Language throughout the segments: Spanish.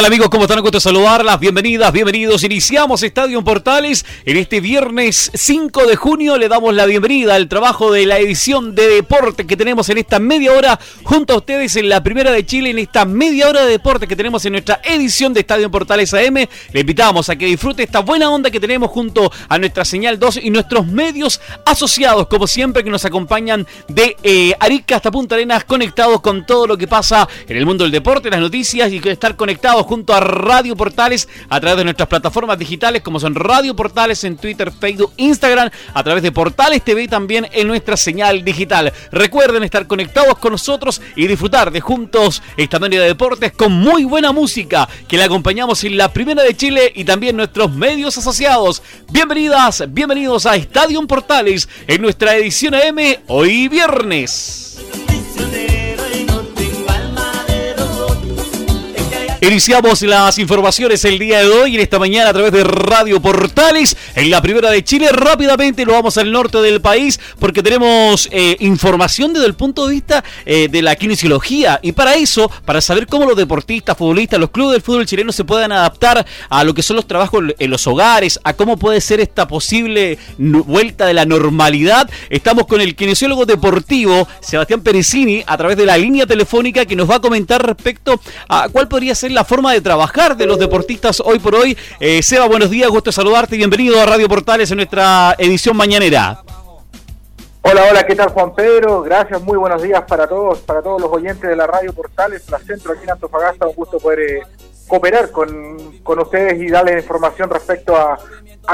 Tal amigos? ¿Cómo están? Gusto saludarlas. Bienvenidas, bienvenidos. Iniciamos Estadio Portales. En este viernes 5 de junio le damos la bienvenida al trabajo de la edición de deporte que tenemos en esta media hora junto a ustedes en la Primera de Chile, en esta media hora de deporte que tenemos en nuestra edición de Estadio Portales AM. Le invitamos a que disfrute esta buena onda que tenemos junto a nuestra señal 2 y nuestros medios asociados, como siempre, que nos acompañan de eh, Arica hasta Punta Arenas, conectados con todo lo que pasa en el mundo del deporte, las noticias y estar conectados junto a Radio Portales a través de nuestras plataformas digitales como son Radio Portales en Twitter, Facebook, Instagram, a través de Portales TV también en nuestra señal digital. Recuerden estar conectados con nosotros y disfrutar de juntos esta media de deportes con muy buena música que le acompañamos en la primera de Chile y también nuestros medios asociados. Bienvenidas, bienvenidos a Estadio Portales en nuestra edición AM hoy viernes. Iniciamos las informaciones el día de hoy, en esta mañana a través de Radio Portales, en la primera de Chile. Rápidamente lo vamos al norte del país porque tenemos eh, información desde el punto de vista eh, de la kinesiología. Y para eso, para saber cómo los deportistas, futbolistas, los clubes del fútbol chileno se puedan adaptar a lo que son los trabajos en los hogares, a cómo puede ser esta posible vuelta de la normalidad, estamos con el kinesiólogo deportivo Sebastián Perecini a través de la línea telefónica que nos va a comentar respecto a cuál podría ser la forma de trabajar de los deportistas hoy por hoy. Eh, Seba, buenos días, gusto saludarte y bienvenido a Radio Portales en nuestra edición mañanera. Hola, hola, ¿qué tal Juan Pedro? Gracias, muy buenos días para todos, para todos los oyentes de la Radio Portales, la centro aquí en Antofagasta, un gusto poder eh, cooperar con, con ustedes y darles información respecto a,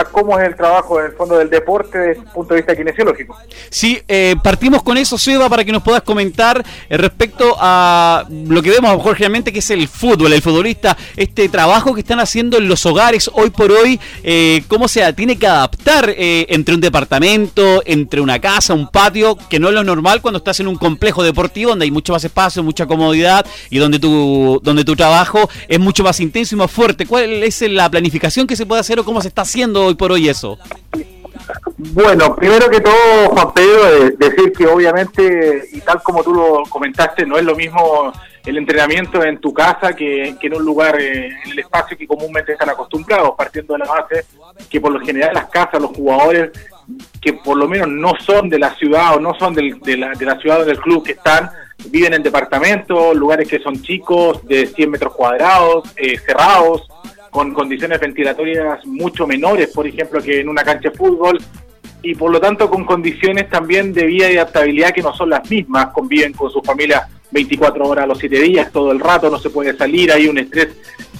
cómo es el trabajo en el fondo del deporte desde el punto de vista kinesiológico. Sí, eh, partimos con eso, Seba, para que nos puedas comentar eh, respecto a lo que vemos Jorge generalmente, que es el fútbol, el futbolista, este trabajo que están haciendo en los hogares hoy por hoy, eh, cómo se tiene que adaptar entre un departamento, entre una casa, un patio, que no es lo normal cuando estás en un complejo deportivo donde hay mucho más espacio, mucha comodidad y donde tu, donde tu trabajo es mucho más intenso y más fuerte. ¿Cuál es la planificación que se puede hacer o cómo se está haciendo hoy por hoy eso? Bueno, primero que todo, Juan Pedro, decir que obviamente, y tal como tú lo comentaste, no es lo mismo el entrenamiento en tu casa que, en un lugar, eh, en el espacio que comúnmente están acostumbrados, partiendo de la base que por lo general las casas, los jugadores que por lo menos no son de la ciudad o no son de, la, de la ciudad o del club que están, viven en departamentos, lugares que son chicos, de 100 metros cuadrados, eh, cerrados, con condiciones ventilatorias mucho menores, por ejemplo, que en una cancha de fútbol, y por lo tanto con condiciones también de vida y adaptabilidad que no son las mismas, conviven con su familia 24 horas a los 7 días, todo el rato, no se puede salir, hay un estrés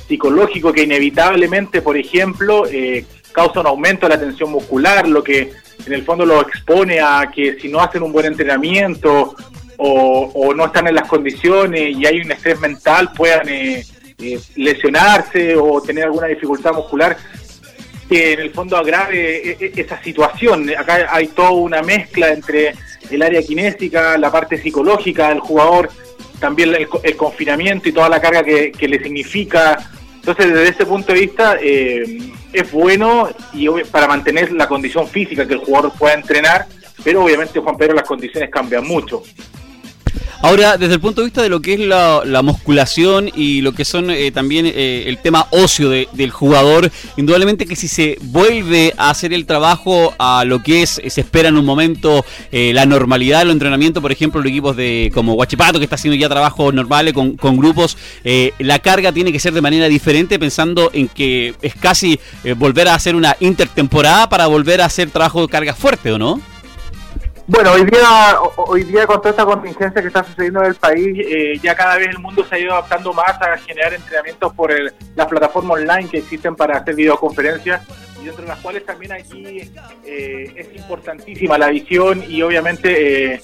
psicológico que inevitablemente, por ejemplo, eh, causa un aumento de la tensión muscular, lo que en el fondo lo expone a que si no hacen un buen entrenamiento o, no están en las condiciones y hay un estrés mental, puedan... Eh, eh, lesionarse o tener alguna dificultad muscular que en el fondo agrave e, e, esa situación. Acá hay toda una mezcla entre el área kinésica, la parte psicológica del jugador, también el, confinamiento y toda la carga que, le significa. Entonces, desde ese punto de vista, eh, es bueno y para mantener la condición física que el jugador pueda entrenar, pero obviamente, Juan Pedro, las condiciones cambian mucho. Ahora, desde el punto de vista de lo que es la, musculación y lo que son eh, también eh, el tema ocio del jugador, indudablemente que si se vuelve a hacer el trabajo a lo que es, se espera en un momento eh, la normalidad del entrenamiento, por ejemplo, los equipos de como Guachipato, que está haciendo ya trabajos normales con, con grupos, la carga tiene que ser de manera diferente, pensando en que es casi volver a hacer una intertemporada para volver a hacer trabajo de carga fuerte, ¿o no? Bueno, hoy día, hoy día con toda esta contingencia que está sucediendo en el país, eh, ya cada vez el mundo se ha ido adaptando más a generar entrenamientos por las plataformas online que existen para hacer videoconferencias y dentro de las cuales también aquí eh, es importantísima la visión y obviamente eh,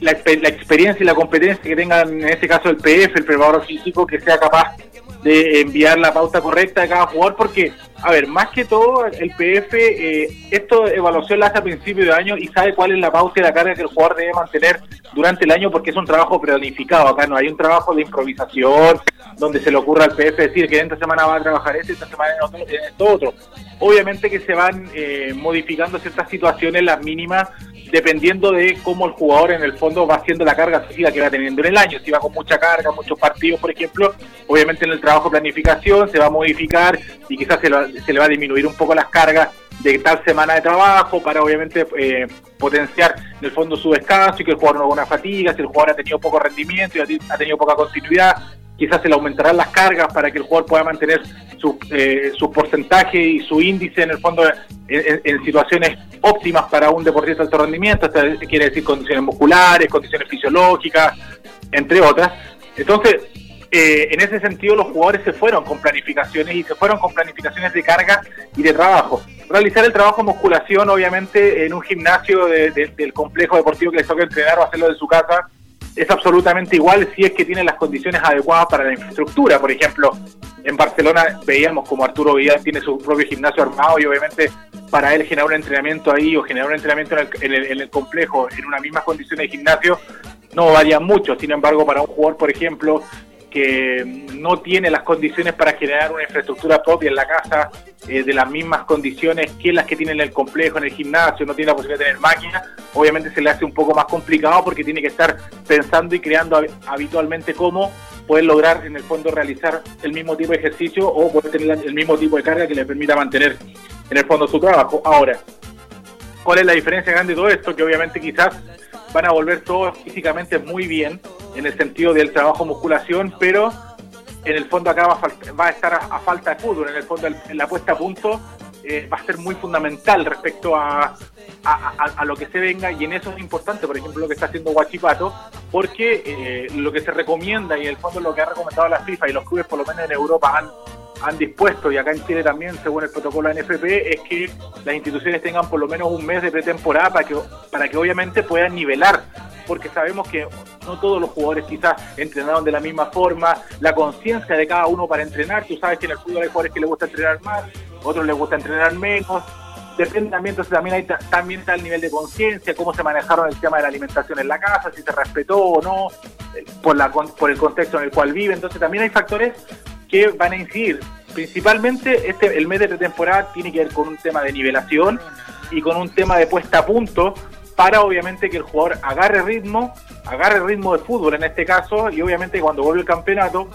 la, la, experiencia y la competencia que tengan en este caso el PF, el preparador físico, que sea capaz de enviar la pauta correcta de cada jugador, porque, a ver, más que todo, el PF, eh, esto evaluación la hace a principio de año y sabe cuál es la pauta y la carga que el jugador debe mantener durante el año, porque es un trabajo planificado. Acá no hay un trabajo de improvisación, donde se le ocurra al PF decir que esta semana va a trabajar este, esta semana en, otro, en esto otro. Obviamente que se van eh, modificando ciertas situaciones, las mínimas, dependiendo de cómo el jugador en el fondo va haciendo la carga física que va teniendo en el año. Si va con mucha carga, muchos partidos, por ejemplo, obviamente en el trabajo de planificación se va a modificar y quizás se, le va a disminuir un poco las cargas de tal semana de trabajo para obviamente eh, potenciar en el fondo su descanso y que el jugador no haga una fatiga, si el jugador ha tenido poco rendimiento y ha tenido poca continuidad, quizás se le aumentarán las cargas para que el jugador pueda mantener su, eh, su porcentaje y su índice en el fondo en, situaciones óptimas para un deportista de alto rendimiento, esto quiere decir condiciones musculares, condiciones fisiológicas, entre otras. Entonces, eh, en ese sentido los jugadores se fueron con planificaciones y se fueron con planificaciones de carga y de trabajo. Realizar el trabajo de musculación, obviamente, en un gimnasio del complejo deportivo que les toca entrenar o hacerlo de su casa, es absolutamente igual si es que tiene las condiciones adecuadas para la infraestructura. Por ejemplo, en Barcelona veíamos como Arturo Vidal tiene su propio gimnasio armado y obviamente para él generar un entrenamiento ahí o generar un entrenamiento en el, complejo en unas mismas condiciones de gimnasio no varía mucho. Sin embargo, para un jugador, por ejemplo, que no tiene las condiciones para generar una infraestructura propia en la casa eh, de las mismas condiciones que las que tiene en el complejo, en el gimnasio, no tiene la posibilidad de tener máquinas, obviamente se le hace un poco más complicado porque tiene que estar pensando y creando habitualmente cómo poder lograr en el fondo realizar el mismo tipo de ejercicio o poder tener el mismo tipo de carga que le permita mantener en el fondo su trabajo. Ahora, ¿cuál es la diferencia grande de todo esto? Que obviamente quizás van a volver todos físicamente muy bien en el sentido del trabajo musculación, pero en el fondo acá va a, estar a, falta de fútbol, en el fondo en la puesta a punto eh, va a ser muy fundamental respecto a, a, lo que se venga y en eso es importante, por ejemplo, lo que está haciendo Guachipato, porque eh, lo que se recomienda y en el fondo lo que ha recomendado la FIFA y los clubes por lo menos en Europa han han dispuesto, y acá en Chile también, según el protocolo NFP, es que las instituciones tengan por lo menos un mes de pretemporada para que, para que obviamente puedan nivelar, porque sabemos que no todos los jugadores quizás entrenaron de la misma forma, la conciencia de cada uno para entrenar, tú sabes que en el fútbol hay jugadores que les gusta entrenar más, otros les gusta entrenar menos, depende también, entonces también, hay, también está el nivel de conciencia, cómo se manejaron el tema de la alimentación en la casa, si se respetó o no, eh, por, la, por el contexto en el cual vive, entonces también hay factores que van a incidir. Principalmente este, el mes de pretemporada tiene que ver con un tema de nivelación y con un tema de puesta a punto para obviamente que el jugador agarre ritmo, agarre ritmo de fútbol en este caso y obviamente cuando vuelve el campeonato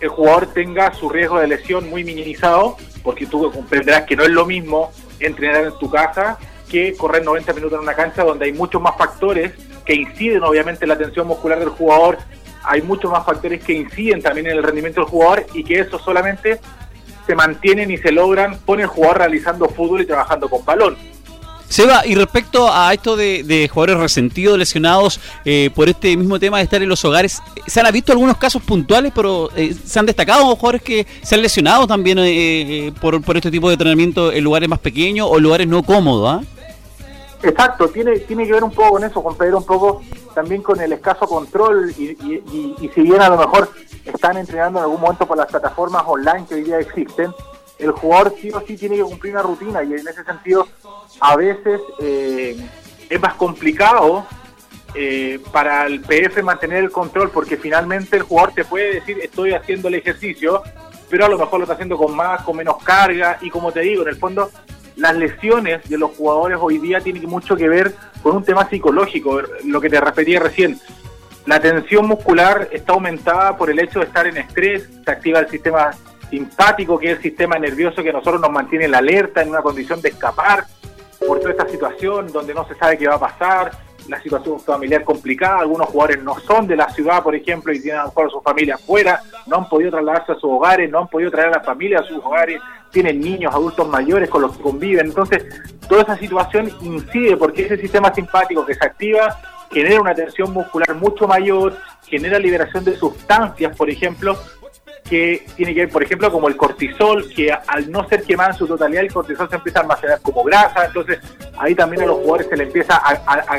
el jugador tenga su riesgo de lesión muy minimizado porque tú comprenderás que no es lo mismo entrenar en tu casa que correr 90 minutos en una cancha donde hay muchos más factores que inciden obviamente en la tensión muscular del jugador, hay muchos más factores que inciden también en el rendimiento del jugador y que eso solamente se mantienen y se logran con el jugador realizando fútbol y trabajando con balón. Seba, y respecto a esto de, jugadores resentidos, lesionados eh, por este mismo tema de estar en los hogares, ¿se han visto algunos casos puntuales, pero eh, se han destacado jugadores que se han lesionado también eh, por, por, este tipo de entrenamiento en lugares más pequeños o lugares no cómodos? ¿ah? Exacto, tiene, tiene que ver un poco con eso, con Pedro, un poco también con el escaso control y, y, si bien a lo mejor están entrenando en algún momento por las plataformas online que hoy día existen, el jugador sí o sí tiene que cumplir una rutina y en ese sentido a veces eh, es más complicado eh, para el PF mantener el control porque finalmente el jugador te puede decir estoy haciendo el ejercicio, pero a lo mejor lo está haciendo con más, con menos carga y como te digo, en el fondo las lesiones de los jugadores hoy día tienen mucho que ver con un tema psicológico, lo que te repetía recién. La tensión muscular está aumentada por el hecho de estar en estrés, se activa el sistema simpático, que es el sistema nervioso que nosotros nos mantiene en la alerta, en una condición de escapar por toda esta situación donde no se sabe qué va a pasar, la situación familiar complicada, algunos jugadores no son de la ciudad, por ejemplo, y tienen a lo mejor a su familia afuera, no han podido trasladarse a sus hogares, no han podido traer a la familia a sus hogares, tienen niños, adultos mayores con los que conviven. Entonces, toda esa situación incide porque ese sistema simpático que se activa genera una tensión muscular mucho mayor, genera liberación de sustancias, por ejemplo, que tiene que ver, por ejemplo, como el cortisol, que al no ser quemado en su totalidad, el cortisol se empieza a almacenar como grasa, entonces ahí también a los jugadores se le empieza a,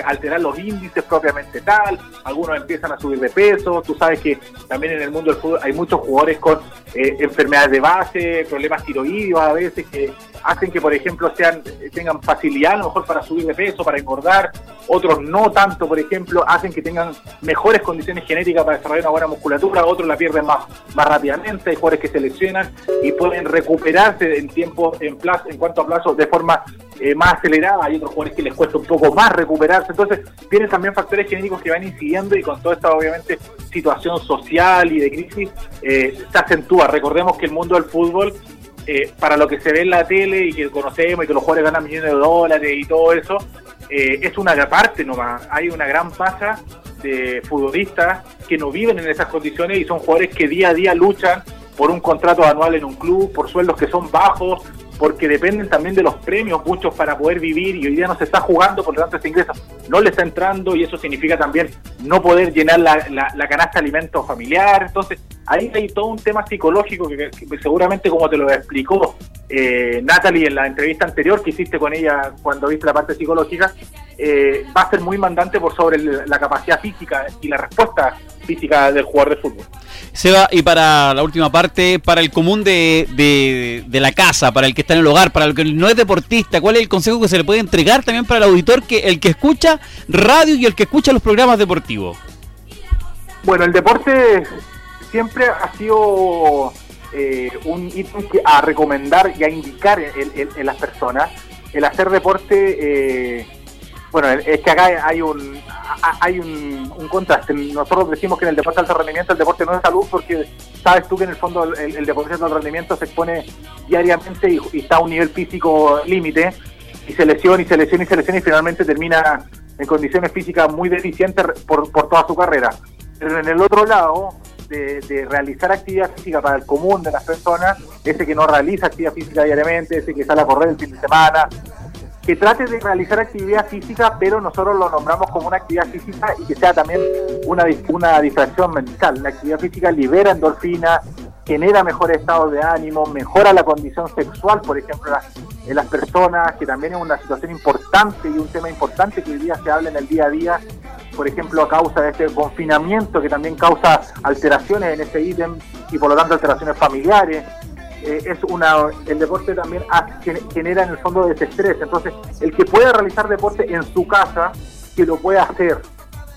alterar los índices propiamente tal, algunos empiezan a subir de peso, tú sabes que también en el mundo del fútbol hay muchos jugadores con eh, enfermedades de base, problemas tiroideos a veces que hacen que por ejemplo sean tengan facilidad a lo mejor para subir de peso, para engordar, otros no tanto, por ejemplo, hacen que tengan mejores condiciones genéticas para desarrollar una buena musculatura, otros la pierden más, más rápidamente, hay jugadores que se lesionan y pueden recuperarse en tiempo, en plazo, en cuanto a plazo, de forma eh, más acelerada, hay otros jugadores que les cuesta un poco más recuperarse, entonces tienen también factores genéticos que van incidiendo y con toda esta obviamente situación social y de crisis eh, se acentúa. Recordemos que el mundo del fútbol eh, para lo que se ve en la tele y que conocemos y que los jugadores ganan millones de dólares y todo eso, eh, es una parte nomás. Hay una gran masa de futbolistas que no viven en esas condiciones y son jugadores que día a día luchan por un contrato anual en un club, por sueldos que son bajos, porque dependen también de los premios, muchos para poder vivir y hoy día no se está jugando, por lo tanto ese ingreso no le está entrando y eso significa también no poder llenar la, la, canasta de alimentos familiar. Entonces ahí hay todo un tema psicológico que, seguramente como te lo explicó eh, Natalie en la entrevista anterior que hiciste con ella cuando viste la parte psicológica, eh, va a ser muy mandante por sobre la capacidad física y la respuesta física del jugador de fútbol. Seba, y para la última parte, para el común de, de, la casa, para el que está en el hogar, para el que no es deportista, ¿cuál es el consejo que se le puede entregar también para el auditor, que el que escucha radio y el que escucha los programas deportivos? Bueno, el deporte siempre ha sido eh, un ítem a recomendar y a indicar en, las personas. El hacer deporte, eh, bueno, es que acá hay un hay un, contraste. Nosotros decimos que en el deporte de alto rendimiento el deporte no es salud porque sabes tú que en el fondo el, deporte de alto rendimiento se expone diariamente y, está a un nivel físico límite y se lesiona y se lesiona y se lesiona y finalmente termina en condiciones físicas muy deficientes por, por toda su carrera. Pero en el otro lado, de, de, realizar actividad física para el común de las personas, ese que no realiza actividad física diariamente, ese que sale a correr el fin de semana, que trate de realizar actividad física, pero nosotros lo nombramos como una actividad física y que sea también una, una distracción mental. La actividad física libera endorfina, genera mejores estados de ánimo, mejora la condición sexual, por ejemplo, en las personas, que también es una situación importante y un tema importante que hoy día se habla en el día a día, por ejemplo, a causa de este confinamiento que también causa alteraciones en ese ítem y por lo tanto alteraciones familiares. Eh, es una el deporte también genera en el fondo desestrés. Entonces, el que pueda realizar deporte en su casa, que lo pueda hacer.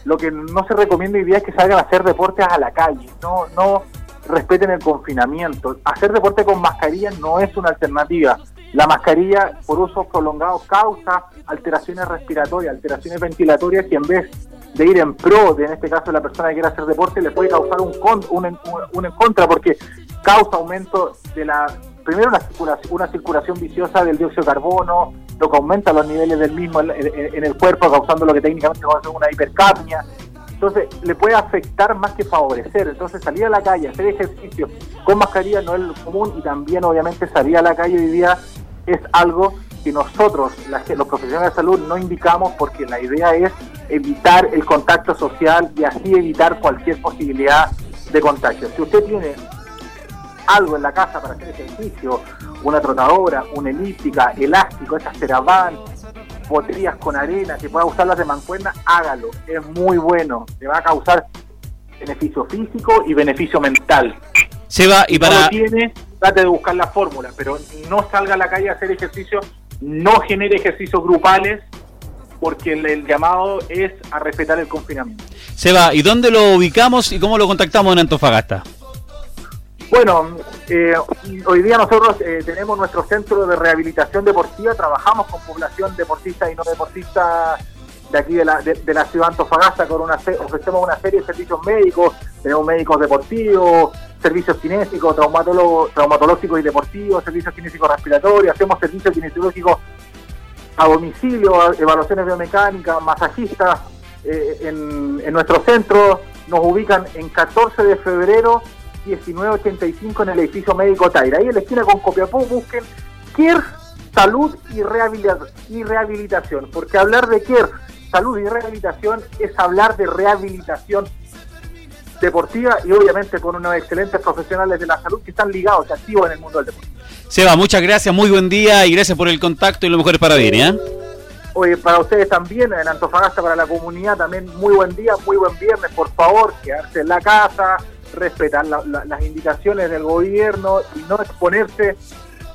Lo que no se recomienda hoy día es que salgan a hacer deportes a la calle. No, no respeten el confinamiento. Hacer deporte con mascarilla no es una alternativa. La mascarilla por uso prolongado causa alteraciones respiratorias, alteraciones ventilatorias que en vez de ir en pro de, en este caso, la persona que quiere hacer deporte, le puede causar un, un, un en contra, porque causa aumento de la, primero una circulación, una circulación viciosa del dióxido de carbono, lo que aumenta los niveles del mismo en, el cuerpo, causando lo que técnicamente se una hipercapnia. Entonces, le puede afectar más que favorecer. Entonces, salir a la calle, hacer ejercicio con mascarilla no es lo común y también, obviamente, salir a la calle hoy día es algo que nosotros, los profesionales de salud, no indicamos porque la idea es evitar el contacto social y así evitar cualquier posibilidad de contagio. Si usted tiene algo en la casa para hacer ejercicio, una trotadora, una elíptica, elástico, esas ceravan, botellas con arena, que pueda usarlas de mancuerna, hágalo. Es muy bueno. Le va a causar beneficio físico y beneficio mental. Se va y para. No tiene, trate de buscar la fórmula, pero no salga a la calle a hacer ejercicio, no genere ejercicios grupales, porque el, llamado es a respetar el confinamiento. Seba, ¿y dónde lo ubicamos y cómo lo contactamos en Antofagasta? Bueno, eh, hoy día nosotros eh, tenemos nuestro centro de rehabilitación deportiva, trabajamos con población deportista y no deportista de aquí de la, de, la ciudad de Antofagasta, con una, ofrecemos una serie de servicios médicos, tenemos médicos deportivos, servicios kinésicos, traumatológicos y deportivos, servicios kinésicos respiratorios, hacemos servicios kinesiológicos a domicilio, evaluaciones biomecánicas, masajistas eh, en, en nuestro centro, nos ubican en 14 de febrero 1985 en el edificio médico Taira. Ahí en la esquina con Copiapó busquen CARE Salud y, y Rehabilitación, porque hablar de CARE Salud y Rehabilitación es hablar de rehabilitación deportiva y obviamente con unos excelentes profesionales de la salud que están ligados, activos en el mundo del deporte. Seba, muchas gracias, muy buen día y gracias por el contacto y lo mejor para Dini. ¿eh? Oye, para ustedes también, en Antofagasta, para la comunidad, también muy buen día, muy buen viernes, por favor, quedarse en la casa, respetar las indicaciones del gobierno y no exponerse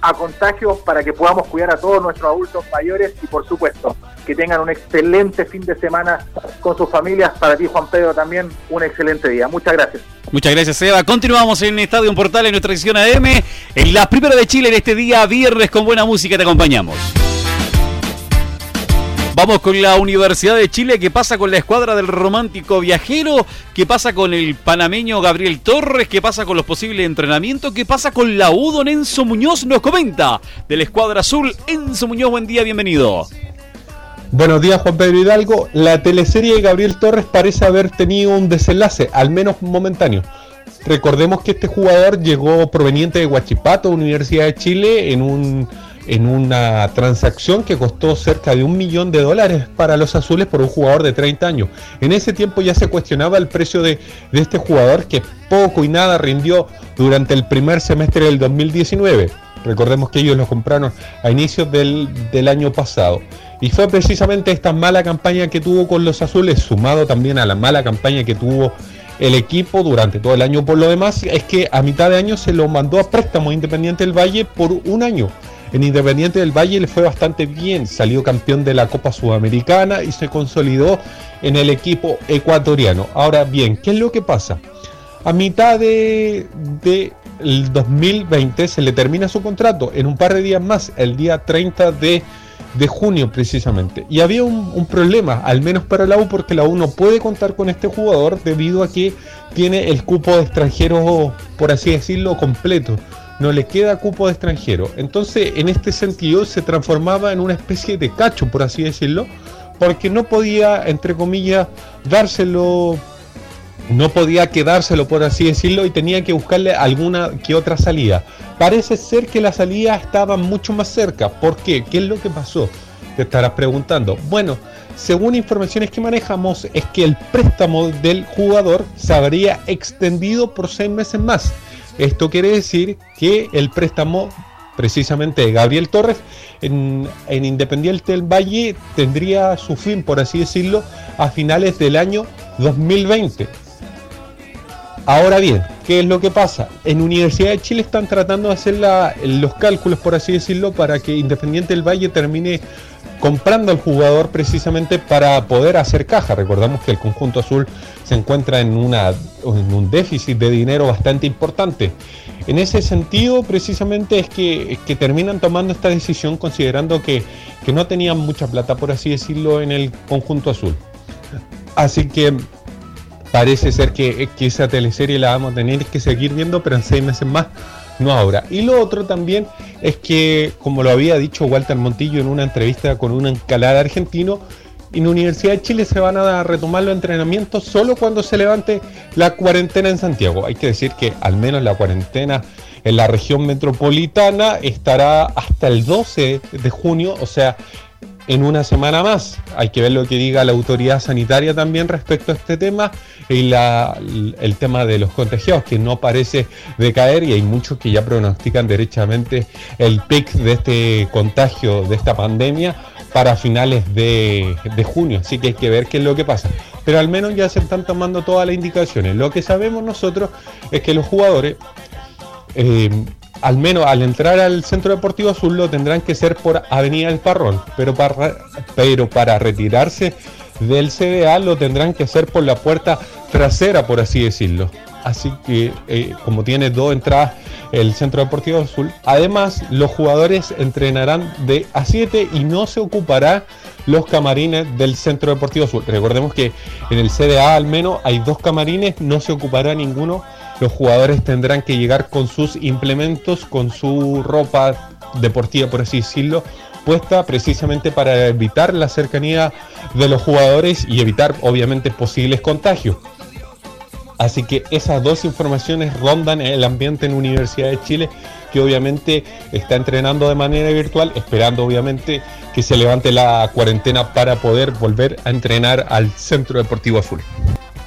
a contagios para que podamos cuidar a todos nuestros adultos mayores y por supuesto que tengan un excelente fin de semana con sus familias. Para ti Juan Pedro también un excelente día. Muchas gracias. Muchas gracias Eva. Continuamos en Estadio Portal en nuestra edición AM. En la primera de Chile en este día viernes con buena música te acompañamos. Vamos con la Universidad de Chile. ¿Qué pasa con la escuadra del romántico viajero? ¿Qué pasa con el panameño Gabriel Torres? ¿Qué pasa con los posibles entrenamientos? ¿Qué pasa con la UDO Enzo Muñoz? Nos comenta de la escuadra azul. Enzo Muñoz, buen día, bienvenido. Buenos días, Juan Pedro Hidalgo. La teleserie de Gabriel Torres parece haber tenido un desenlace, al menos momentáneo. Recordemos que este jugador llegó proveniente de Huachipato, Universidad de Chile, en un en una transacción que costó cerca de un millón de dólares para los azules por un jugador de 30 años. En ese tiempo ya se cuestionaba el precio de, este jugador que poco y nada rindió durante el primer semestre del 2019. Recordemos que ellos lo compraron a inicios del, del año pasado. Y fue precisamente esta mala campaña que tuvo con los azules, sumado también a la mala campaña que tuvo el equipo durante todo el año por lo demás, es que a mitad de año se lo mandó a préstamo Independiente del Valle por un año. En Independiente del Valle le fue bastante bien, salió campeón de la Copa Sudamericana y se consolidó en el equipo ecuatoriano. Ahora bien, ¿qué es lo que pasa? A mitad de, 2020 se le termina su contrato en un par de días más, el día 30 de, junio precisamente. Y había un, un, problema, al menos para la U, porque la U no puede contar con este jugador debido a que tiene el cupo de extranjeros, por así decirlo, completo no le queda cupo de extranjero. Entonces, en este sentido, se transformaba en una especie de cacho, por así decirlo, porque no podía, entre comillas, dárselo, no podía quedárselo, por así decirlo, y tenía que buscarle alguna que otra salida. Parece ser que la salida estaba mucho más cerca. ¿Por qué? ¿Qué es lo que pasó? Te estarás preguntando. Bueno, según informaciones que manejamos, es que el préstamo del jugador se habría extendido por seis meses más. Esto quiere decir que el préstamo precisamente de Gabriel Torres en, Independiente del Valle tendría su fin, por así decirlo, a finales del año 2020. Ahora bien, ¿qué es lo que pasa? En Universidad de Chile están tratando de hacer los cálculos, por así decirlo, para que Independiente del Valle termine comprando al jugador precisamente para poder hacer caja. Recordamos que el conjunto azul se encuentra en, un déficit de dinero bastante importante. En ese sentido, precisamente es que, que terminan tomando esta decisión considerando que, que, no tenían mucha plata, por así decirlo, en el conjunto azul. Así que parece ser que, que esa teleserie la vamos a tener que seguir viendo, pero en seis meses más no ahora. Y lo otro también es que, como lo había dicho Walter Montillo en una entrevista con un encalada argentino, en Universidad de Chile se van a retomar los entrenamientos solo cuando se levante la cuarentena en Santiago. Hay que decir que al menos la cuarentena en la región metropolitana estará hasta el 12 de junio, o sea, en una semana más. Hay que ver lo que diga la autoridad sanitaria también respecto a este tema y la, el tema de los contagiados, que no parece decaer y hay muchos que ya pronostican derechamente el pic de este contagio, de esta pandemia, para finales de, junio. Así que hay que ver qué es lo que pasa. Pero al menos ya se están tomando todas las indicaciones. Lo que sabemos nosotros es que los jugadores... Eh, al menos al entrar al Centro Deportivo Azul lo tendrán que ser por Avenida del Parrón, pero para, pero para retirarse del CDA lo tendrán que hacer por la puerta trasera, por así decirlo. Así que eh, como tiene dos entradas el Centro Deportivo Azul, además los jugadores entrenarán de a 7 y no se ocupará los camarines del Centro Deportivo Azul. Recordemos que en el CDA al menos hay dos camarines, no se ocupará ninguno los jugadores tendrán que llegar con sus implementos, con su ropa deportiva, por así decirlo, puesta precisamente para evitar la cercanía de los jugadores y evitar obviamente posibles contagios. Así que esas dos informaciones rondan el ambiente en Universidad de Chile, que obviamente está entrenando de manera virtual, esperando obviamente que se levante la cuarentena para poder volver a entrenar al Centro Deportivo Azul.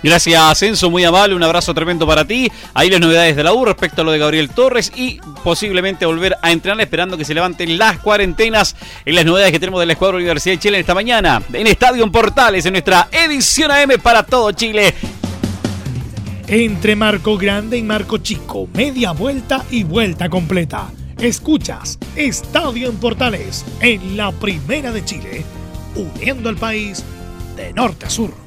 Gracias, Enzo, muy amable, un abrazo tremendo para ti. Ahí las novedades de la U respecto a lo de Gabriel Torres y posiblemente volver a entrenar esperando que se levanten las cuarentenas en las novedades que tenemos de la Escuadra Universidad de Chile esta mañana en Estadio Portales, en nuestra edición AM para todo Chile. Entre Marco Grande y Marco Chico, media vuelta y vuelta completa. Escuchas Estadio en Portales en la Primera de Chile, uniendo al país de norte a sur.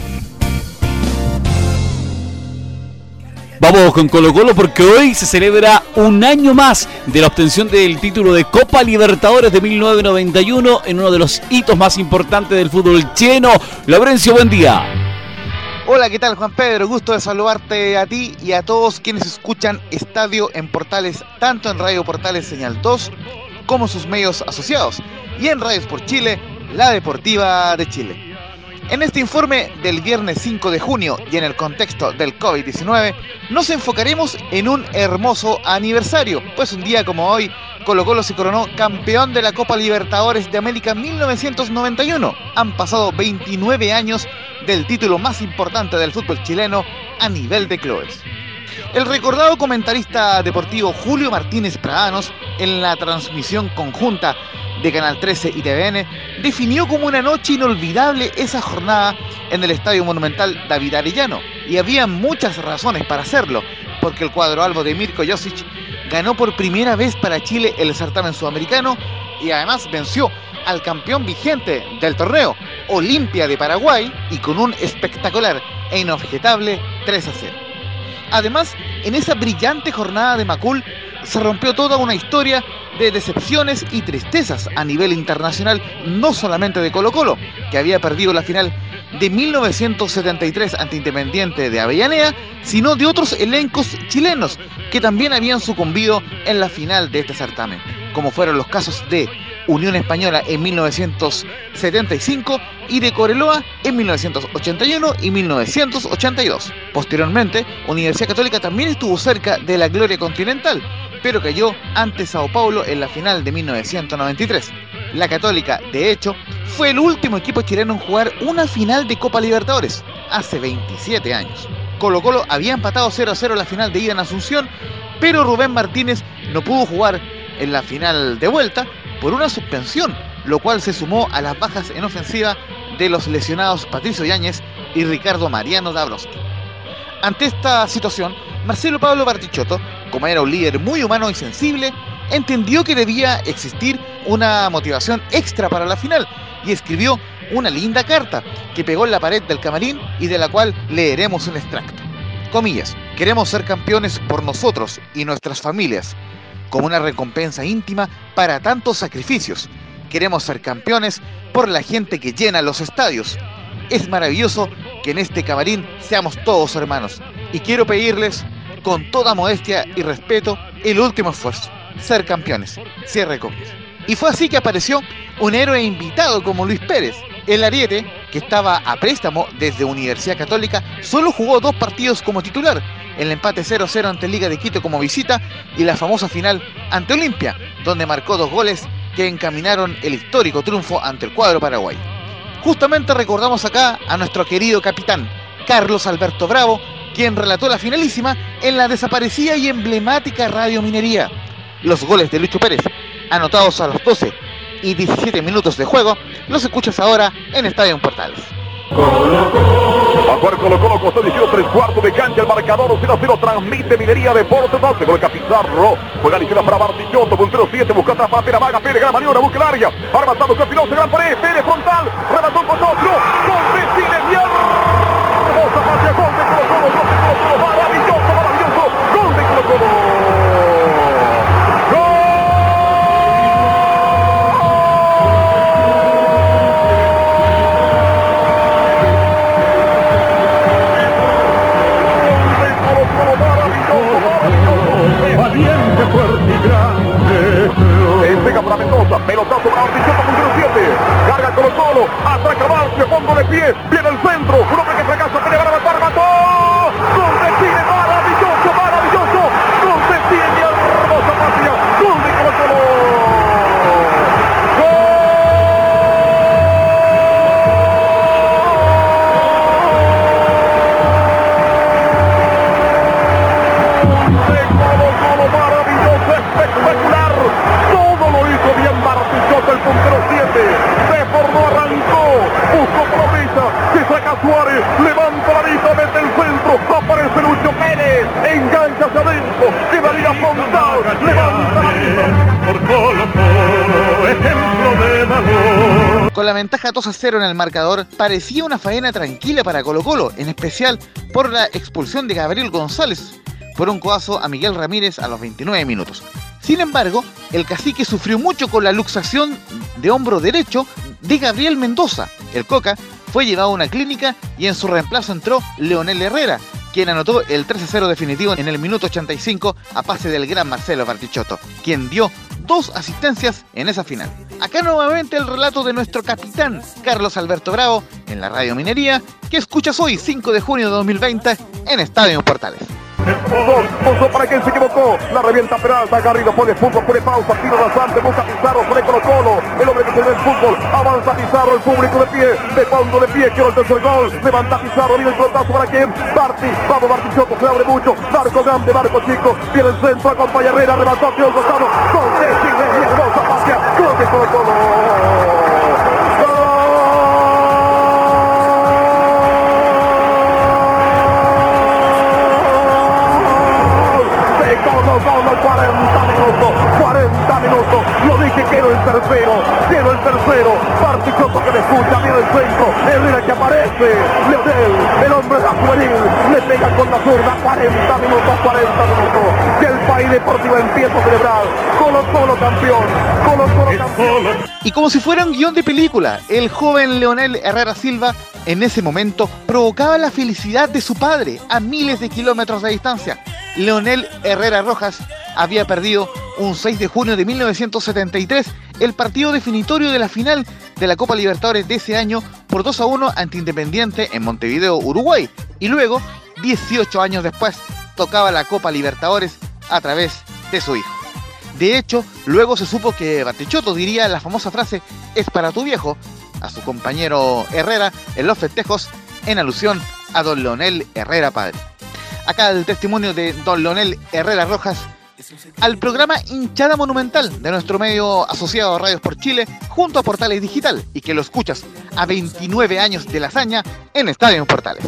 Vamos con Colo Colo porque hoy se celebra un año más de la obtención del título de Copa Libertadores de 1991 en uno de los hitos más importantes del fútbol chileno. Laurencio, buen día. Hola, ¿qué tal Juan Pedro? Gusto de saludarte a ti y a todos quienes escuchan Estadio en Portales, tanto en Radio Portales Señal 2 como sus medios asociados y en Radios por Chile, la Deportiva de Chile. En este informe del viernes 5 de junio y en el contexto del COVID-19, nos enfocaremos en un hermoso aniversario, pues un día como hoy, Colo Colo se coronó campeón de la Copa Libertadores de América 1991. Han pasado 29 años del título más importante del fútbol chileno a nivel de clubes. El recordado comentarista deportivo Julio Martínez Pradanos, en la transmisión conjunta de Canal 13 y TVN, definió como una noche inolvidable esa jornada en el Estadio Monumental David Arellano. Y había muchas razones para hacerlo, porque el cuadro albo de Mirko Josic ganó por primera vez para Chile el certamen sudamericano y además venció al campeón vigente del torneo, Olimpia de Paraguay, y con un espectacular e inobjetable 3 a 0. Además, en esa brillante jornada de Macul se rompió toda una historia de decepciones y tristezas a nivel internacional, no solamente de Colo Colo, que había perdido la final de 1973 ante Independiente de Avellaneda, sino de otros elencos chilenos que también habían sucumbido en la final de este certamen, como fueron los casos de Unión Española en 1975 y de Coreloa en 1981 y 1982. Posteriormente, Universidad Católica también estuvo cerca de la gloria continental, pero cayó ante Sao Paulo en la final de 1993. La Católica, de hecho, fue el último equipo chileno en jugar una final de Copa Libertadores, hace 27 años. Colo Colo había empatado 0 a 0 la final de ida en Asunción, pero Rubén Martínez no pudo jugar en la final de vuelta por una suspensión, lo cual se sumó a las bajas en ofensiva de los lesionados Patricio Yáñez y Ricardo Mariano Dabrowski. Ante esta situación, Marcelo Pablo Bartichotto, como era un líder muy humano y sensible, entendió que debía existir una motivación extra para la final y escribió una linda carta que pegó en la pared del camarín y de la cual leeremos un extracto. Comillas, queremos ser campeones por nosotros y nuestras familias, como una recompensa íntima para tantos sacrificios. Queremos ser campeones por la gente que llena los estadios. Es maravilloso que en este camarín seamos todos hermanos. Y quiero pedirles, con toda modestia y respeto, el último esfuerzo. Ser campeones. Cierre comillas. Y fue así que apareció un héroe invitado como Luis Pérez. El Ariete, que estaba a préstamo desde Universidad Católica, solo jugó dos partidos como titular, el empate 0-0 ante Liga de Quito como visita y la famosa final ante Olimpia, donde marcó dos goles que encaminaron el histórico triunfo ante el cuadro paraguay. Justamente recordamos acá a nuestro querido capitán, Carlos Alberto Bravo, quien relató la finalísima en la desaparecida y emblemática Radio Minería. Los goles de Lucho Pérez, anotados a los 12 y 17 minutos de juego, los escuchas ahora en Estadio Portales. Va a jugar Colo Colo, costó 18, tres cuartos de cancha, el marcador 0 0, transmite Minería Deportes, 12 con el Capizarro, juega izquierda para Bartillotto, puntero 7, busca atrás para Pera, Vaga, Pérez, gran maniobra, busca el área, arma está busca Piloso, gran pared, Pérez frontal, remató con otro, con Colo. Valiente, fuerte y grande. Entrega para Mendoza, pelotazo para Ortichota, puntero 7. Carga Colo Colo, ataca Barcia, fondo de pie, a 0 en el marcador, parecía una faena tranquila para Colo Colo, en especial por la expulsión de Gabriel González por un codazo a Miguel Ramírez a los 29 minutos. Sin embargo, el cacique sufrió mucho con la luxación de hombro derecho de Gabriel Mendoza. El Coca fue llevado a una clínica y en su reemplazo entró Leonel Herrera, quien anotó el 3-0 definitivo en el minuto 85 a pase del gran Marcelo Bartichotto, quien dio dos asistencias en esa final. Acá nuevamente el relato de nuestro capitán, Carlos Alberto Bravo, en la Radio Minería, que escuchas hoy, 5 de junio de 2020, en Estadio Portales. Puso para quien se equivocó. La revienta Peralta. Garrido pone fútbol, pone pausa. Tiro rasante. Busca Pizarro. Pone Colo Colo. El hombre que tiene el fútbol. Avanza Pizarro. El público de pie. De fondo de pie. Quiero el tercer gol. Levanta Pizarro. Viene el pelotazo para quien. Barti. Vamos Barti Choco. Se abre mucho. Barco grande. Barco chico. Viene el centro. Acompaña Herrera. Remató. Tío Gonzalo. Gol de Chile. Hermosa patria. Gol quiero el tercero, quiero el tercero, Partichoto que me escucha, viene el centro, Herrera que aparece, Leonel, el hombre de la juvenil, le pega con la zurda, 40 minutos, 40 minutos, que el país deportivo empieza a celebrar, Colo Colo campeón, Colo Colo campeón. Y como si fuera un guion de película, el joven Leonel Herrera Silva en ese momento provocaba la felicidad de su padre a miles de kilómetros de distancia. Leonel Herrera Rojas había perdido un 6 de junio de 1973 el partido definitorio de la final de la Copa Libertadores de ese año por 2 a 1 ante Independiente en Montevideo, Uruguay. Y luego, 18 años después, tocaba la Copa Libertadores a través de su hijo. De hecho, luego se supo que Batichoto diría la famosa frase es para tu viejo a su compañero Herrera en los festejos en alusión a don Leonel Herrera padre. Acá el testimonio de don Leonel Herrera Rojas al programa Hinchada Monumental de nuestro medio asociado a Radios por Chile junto a Portales Digital y que lo escuchas a 29 años de la hazaña en Estadio Portales.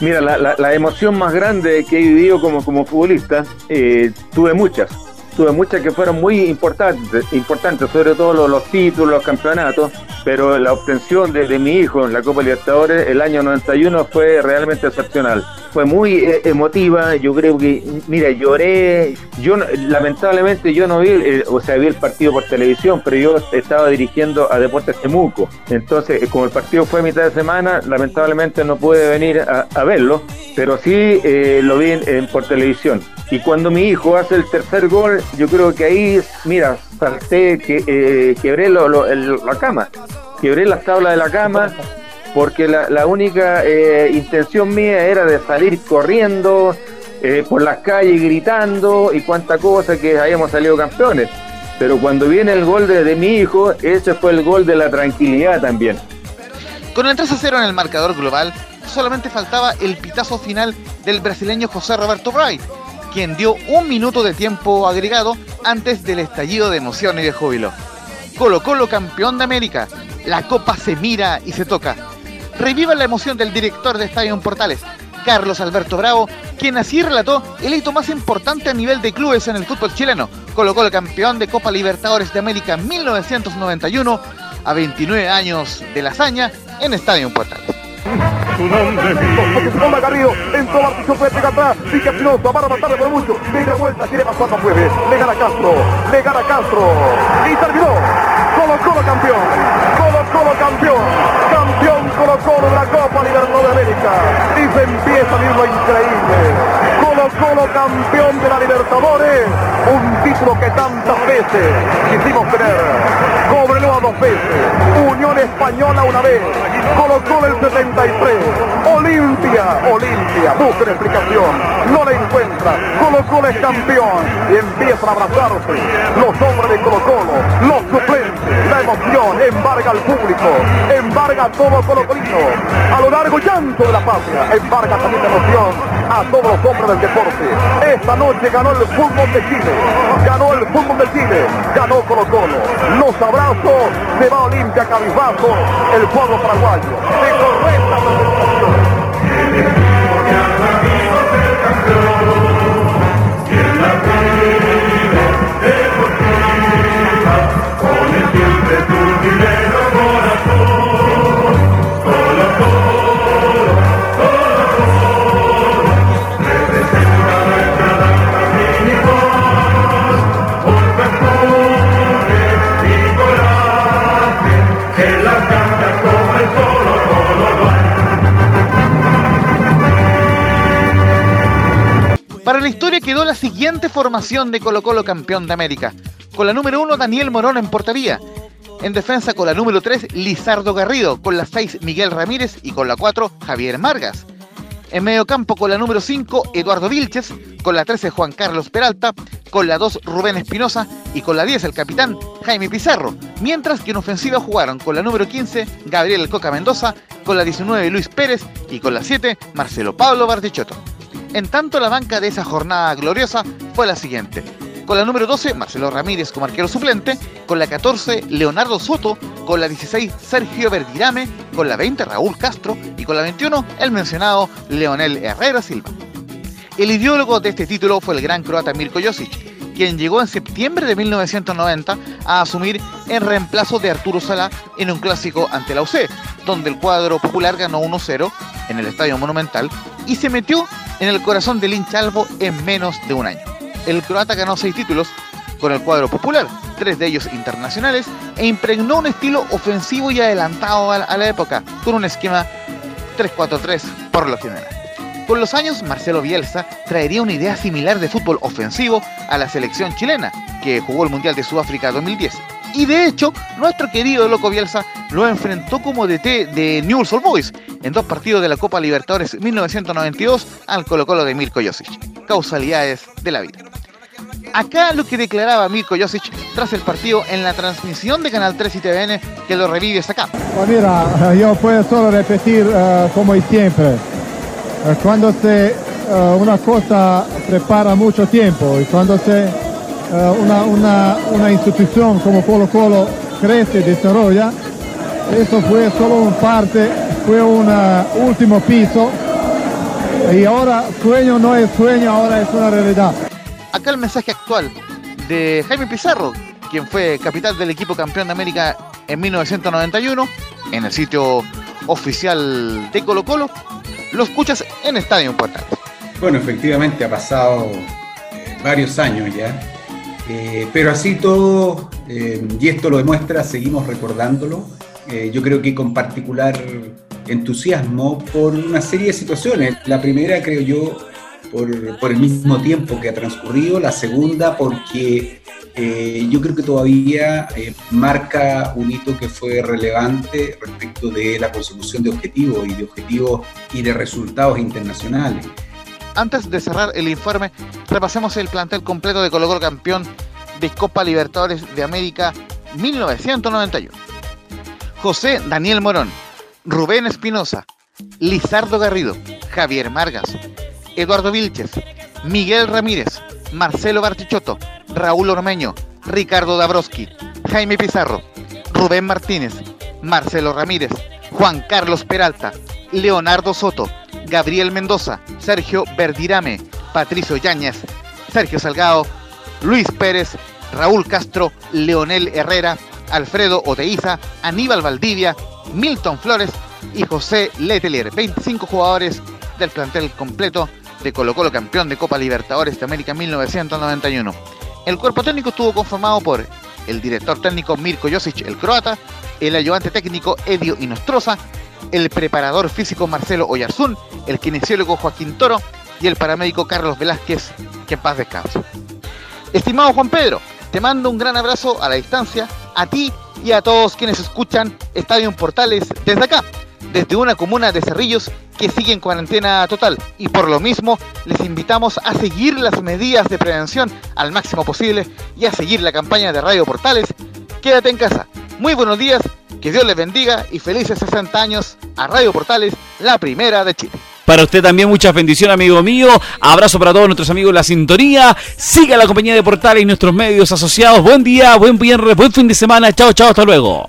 Mira, la, emoción más grande que he vivido como, como futbolista, eh, tuve muchas. Tuve muchas que fueron muy importantes, importantes sobre todo los títulos, los campeonatos, pero la obtención de, de mi hijo en la Copa Libertadores el año 91 fue realmente excepcional. Fue muy eh, emotiva, yo creo que, mira, lloré, yo lamentablemente yo no vi, eh, o sea, vi el partido por televisión, pero yo estaba dirigiendo a Deportes Temuco, entonces eh, como el partido fue a mitad de semana, lamentablemente no pude venir a, verlo, pero sí eh, lo vi en- por televisión. Y cuando mi hijo hace el tercer gol, yo creo que ahí, mira, salté, que, eh, quebré la cama, quebré las tablas de la cama, porque la, única eh, intención mía era de salir corriendo eh, por las calles gritando y cuánta cosa que hayamos salido campeones. Pero cuando viene el gol de, mi hijo, ese fue el gol de la tranquilidad también. Con el 3 a 0 en el marcador global, solamente faltaba el pitazo final del brasileño José Roberto Bright, quien dio un minuto de tiempo agregado antes del estallido de emoción y de júbilo. Colo Colo campeón de América, la copa se mira y se toca. Reviva la emoción del director de Estadio Portales, Carlos Alberto Bravo, quien así relató el hito más importante a nivel de clubes en el fútbol chileno. Colo Colo campeón de Copa Libertadores de América 1991 a 29 años de la hazaña en Estadio Portales. Tu nombre se toma Garrido, entró Bartichón, puede pegar atrás, sigue Espinosa, para matarle por mucho, media vuelta, quiere pasar, no puede, le gana Castro, le gana Castro, y terminó, Colo Colo campeón, Colo Colo campeón, campeón Colo Colo de la Copa Libertadores de América, y se empieza a ir lo increíble, Colo Colo campeón de la Libertadores, un título que tantas veces quisimos tener, Cobreloa dos veces, Unión Española una vez, Colo Colo el 73, Olimpia, Olimpia, busca una explicación, no la encuentra, Colo Colo es campeón y empiezan a abrazarse los hombres de Colo Colo, los suplentes, la emoción, embarga al público, embarga a todo Colo Colino, a lo largo llanto de la patria, embarga también de emoción a todos los hombres del Esta noche ganó el fútbol de Chile, ganó el fútbol de Chile, ganó Colo Colo. Los abrazos se va Olimpia Cabizbajo, el pueblo paraguayo, historia quedó la siguiente formación de Colo Colo campeón de América. Con la número 1 Daniel Morón en portería. En defensa con la número 3 Lizardo Garrido. Con la 6 Miguel Ramírez y con la 4 Javier Margas. En medio campo con la número 5 Eduardo Vilches. Con la 13 Juan Carlos Peralta. Con la 2 Rubén Espinosa. Y con la 10 el capitán Jaime Pizarro. Mientras que en ofensiva jugaron con la número 15 Gabriel Coca Mendoza. Con la 19 Luis Pérez. Y con la 7 Marcelo Pablo Bartichotto. En tanto, la banca de esa jornada gloriosa fue la siguiente. Con la número 12, Marcelo Ramírez como arquero suplente. Con la 14, Leonardo Soto. Con la 16, Sergio Verdirame. Con la 20, Raúl Castro. Y con la 21, el mencionado Leonel Herrera Silva. El ideólogo de este título fue el gran croata Mirko Josic, quien llegó en septiembre de 1990 a asumir en reemplazo de Arturo Sala en un clásico ante la UC, donde el cuadro popular ganó 1-0 en el Estadio Monumental y se metió en el corazón del hincha albo en menos de un año. El croata ganó seis títulos con el cuadro popular, tres de ellos internacionales, e impregnó un estilo ofensivo y adelantado a la época, con un esquema 3-4-3 por lo general. Con los años, Marcelo Bielsa traería una idea similar de fútbol ofensivo a la selección chilena, que jugó el Mundial de Sudáfrica 2010. Y de hecho, nuestro querido Loco Bielsa lo enfrentó como DT de Newell's Old Boys en dos partidos de la Copa Libertadores 1992 al Colo Colo de Mirko Josic. Causalidades de la vida. Acá lo que declaraba Mirko Josic tras el partido en la transmisión de Canal 3 y TVN que lo revives acá. Pues mira, yo puedo solo repetir uh, como siempre. Uh, cuando se uh, una cosa prepara mucho tiempo y cuando se una, una, una institución como Colo Colo crece y desarrolla, eso fue solo un parte, fue un último piso y ahora sueño no es sueño, ahora es una realidad. Acá el mensaje actual de Jaime Pizarro, quien fue capitán del equipo campeón de América en 1991, en el sitio oficial de Colo Colo, lo escuchas en Estadio Portal. Bueno, efectivamente ha pasado varios años ya, eh, pero así todo, eh, y esto lo demuestra, seguimos recordándolo, eh, yo creo que con particular entusiasmo por una serie de situaciones. La primera, creo yo, por, el mismo tiempo que ha transcurrido, la segunda porque eh, yo creo que todavía eh, marca un hito que fue relevante respecto de la consecución de objetivos y de objetivos y de resultados internacionales. Antes de cerrar el informe, repasemos el plantel completo de Colo campeón de Copa Libertadores de América 1991. José Daniel Morón, Rubén Espinosa, Lizardo Garrido, Javier Margas, Eduardo Vilches, Miguel Ramírez, Marcelo Bartichotto, Raúl Ormeño, Ricardo Dabrowski, Jaime Pizarro, Rubén Martínez, Marcelo Ramírez, Juan Carlos Peralta, Leonardo Soto, Gabriel Mendoza, Sergio Verdirame, Patricio Yáñez, Sergio Salgado, Luis Pérez, Raúl Castro, Leonel Herrera, Alfredo Oteiza, Aníbal Valdivia, Milton Flores y José Letelier. 25 jugadores del plantel completo de Colo Colo campeón de Copa Libertadores de América 1991. El cuerpo técnico estuvo conformado por el director técnico Mirko Josic, el croata, el ayudante técnico Edio Inostroza, el preparador físico Marcelo Oyarzún, el kinesiólogo Joaquín Toro y el paramédico Carlos Velázquez, que en paz descanse. Estimado Juan Pedro, te mando un gran abrazo a la distancia, a ti y a todos quienes escuchan Estadio Portales desde acá, desde una comuna de Cerrillos que sigue en cuarentena total. Y por lo mismo, les invitamos a seguir las medidas de prevención al máximo posible y a seguir la campaña de Radio Portales. Quédate en casa. Muy buenos días Que Dios les bendiga y felices 60 años a Radio Portales, la primera de Chile. Para usted también muchas bendiciones, amigo mío. Abrazo para todos nuestros amigos de la sintonía. Siga la compañía de Portales y nuestros medios asociados. Buen día, buen viernes, buen fin de semana. Chao, chao, hasta luego.